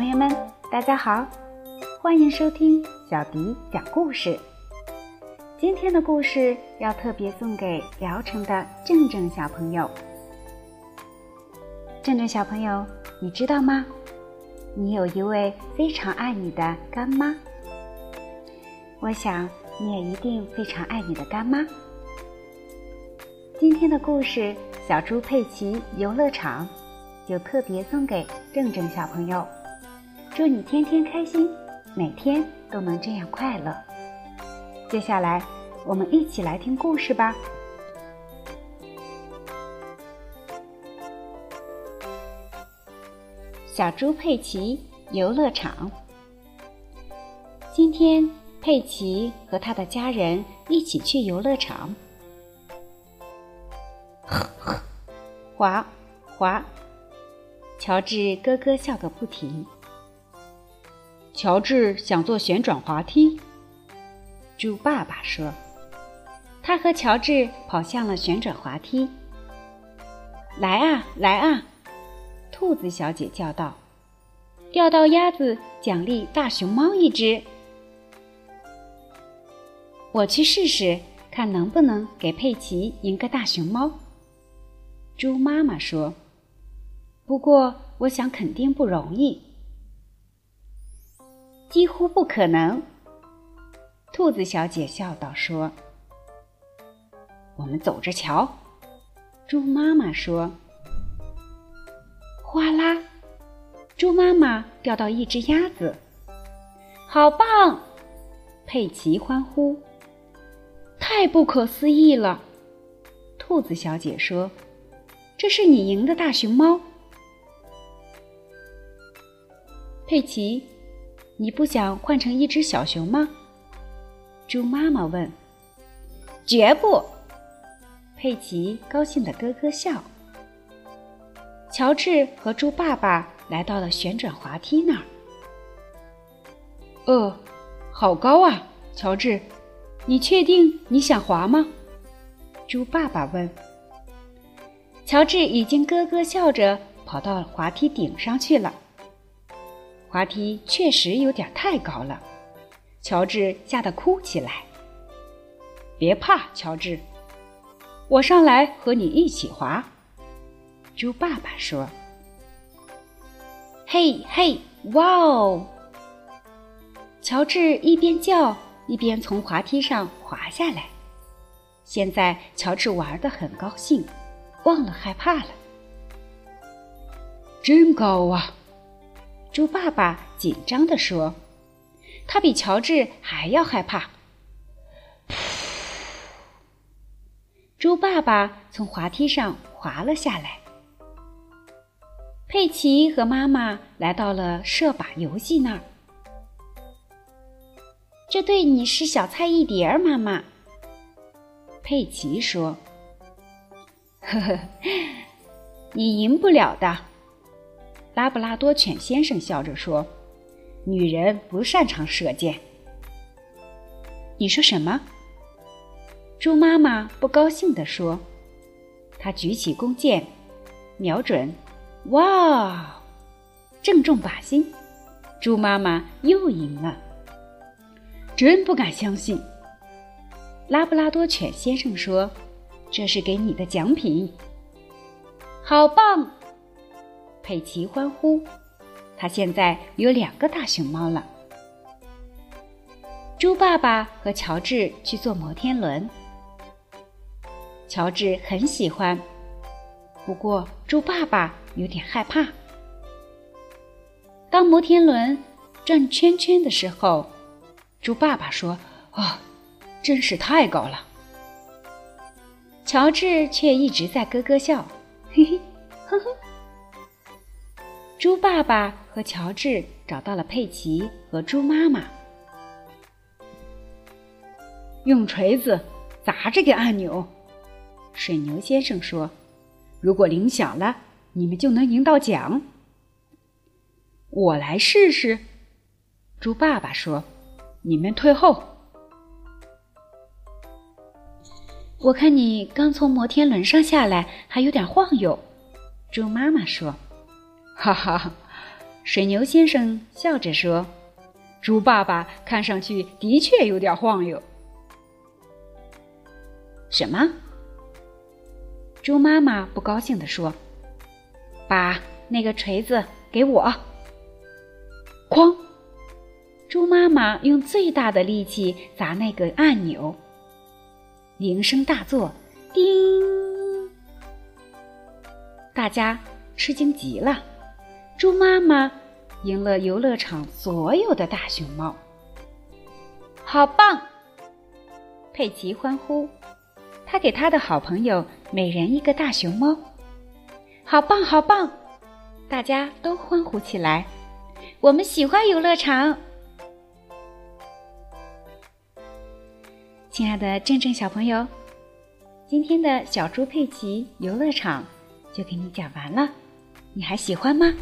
朋友们，大家好，欢迎收听小迪讲故事。今天的故事要特别送给聊城的正正小朋友。正正小朋友，你知道吗？你有一位非常爱你的干妈。我想你也一定非常爱你的干妈。今天的故事《小猪佩奇游乐场》就特别送给正正小朋友。祝你天天开心，每天都能这样快乐。接下来，我们一起来听故事吧。小猪佩奇游乐场。今天，佩奇和他的家人一起去游乐场。滑滑，乔治咯咯笑个不停。乔治想坐旋转滑梯。猪爸爸说：“他和乔治跑向了旋转滑梯。”来啊，来啊！兔子小姐叫道：“钓到鸭子，奖励大熊猫一只。”我去试试，看能不能给佩奇赢个大熊猫。猪妈妈说：“不过，我想肯定不容易。”几乎不可能，兔子小姐笑道：“说，我们走着瞧。”猪妈妈说：“哗啦！”猪妈妈钓到一只鸭子，好棒！佩奇欢呼：“太不可思议了！”兔子小姐说：“这是你赢的大熊猫。”佩奇。你不想换成一只小熊吗？猪妈妈问。绝不！佩奇高兴的咯咯笑。乔治和猪爸爸来到了旋转滑梯那儿。呃，好高啊，乔治，你确定你想滑吗？猪爸爸问。乔治已经咯咯笑着跑到滑梯顶上去了。滑梯确实有点太高了，乔治吓得哭起来。别怕，乔治，我上来和你一起滑。猪爸爸说：“嘿嘿，哇哦！”乔治一边叫一边从滑梯上滑下来。现在乔治玩的很高兴，忘了害怕了。真高啊！猪爸爸紧张地说：“他比乔治还要害怕。”猪爸爸从滑梯上滑了下来。佩奇和妈妈来到了射靶游戏那儿。这对你是小菜一碟儿，妈妈。佩奇说：“呵呵，你赢不了的。”拉布拉多犬先生笑着说：“女人不擅长射箭。”你说什么？猪妈妈不高兴地说：“她举起弓箭，瞄准，哇，正中靶心！猪妈妈又赢了。”真不敢相信！拉布拉多犬先生说：“这是给你的奖品。”好棒！佩奇欢呼，他现在有两个大熊猫了。猪爸爸和乔治去坐摩天轮，乔治很喜欢，不过猪爸爸有点害怕。当摩天轮转圈圈的时候，猪爸爸说：“啊，真是太高了。”乔治却一直在咯咯笑，嘿嘿，呵呵。猪爸爸和乔治找到了佩奇和猪妈妈，用锤子砸这个按钮。水牛先生说：“如果铃响了，你们就能赢到奖。”我来试试。猪爸爸说：“你们退后。”我看你刚从摩天轮上下来，还有点晃悠。猪妈妈说。哈哈，水牛先生笑着说：“猪爸爸看上去的确有点晃悠。”什么？猪妈妈不高兴地说：“把那个锤子给我！”哐！猪妈妈用最大的力气砸那个按钮，铃声大作，叮！大家吃惊极了。猪妈妈赢了游乐场所有的大熊猫，好棒！佩奇欢呼。他给他的好朋友每人一个大熊猫，好棒好棒！大家都欢呼起来。我们喜欢游乐场。亲爱的正正小朋友，今天的小猪佩奇游乐场就给你讲完了，你还喜欢吗？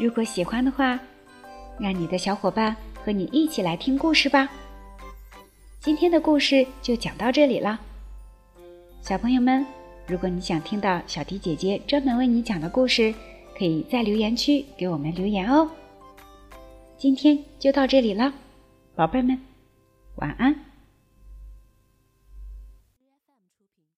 如果喜欢的话，让你的小伙伴和你一起来听故事吧。今天的故事就讲到这里了，小朋友们，如果你想听到小迪姐姐专门为你讲的故事，可以在留言区给我们留言哦。今天就到这里了，宝贝们，晚安。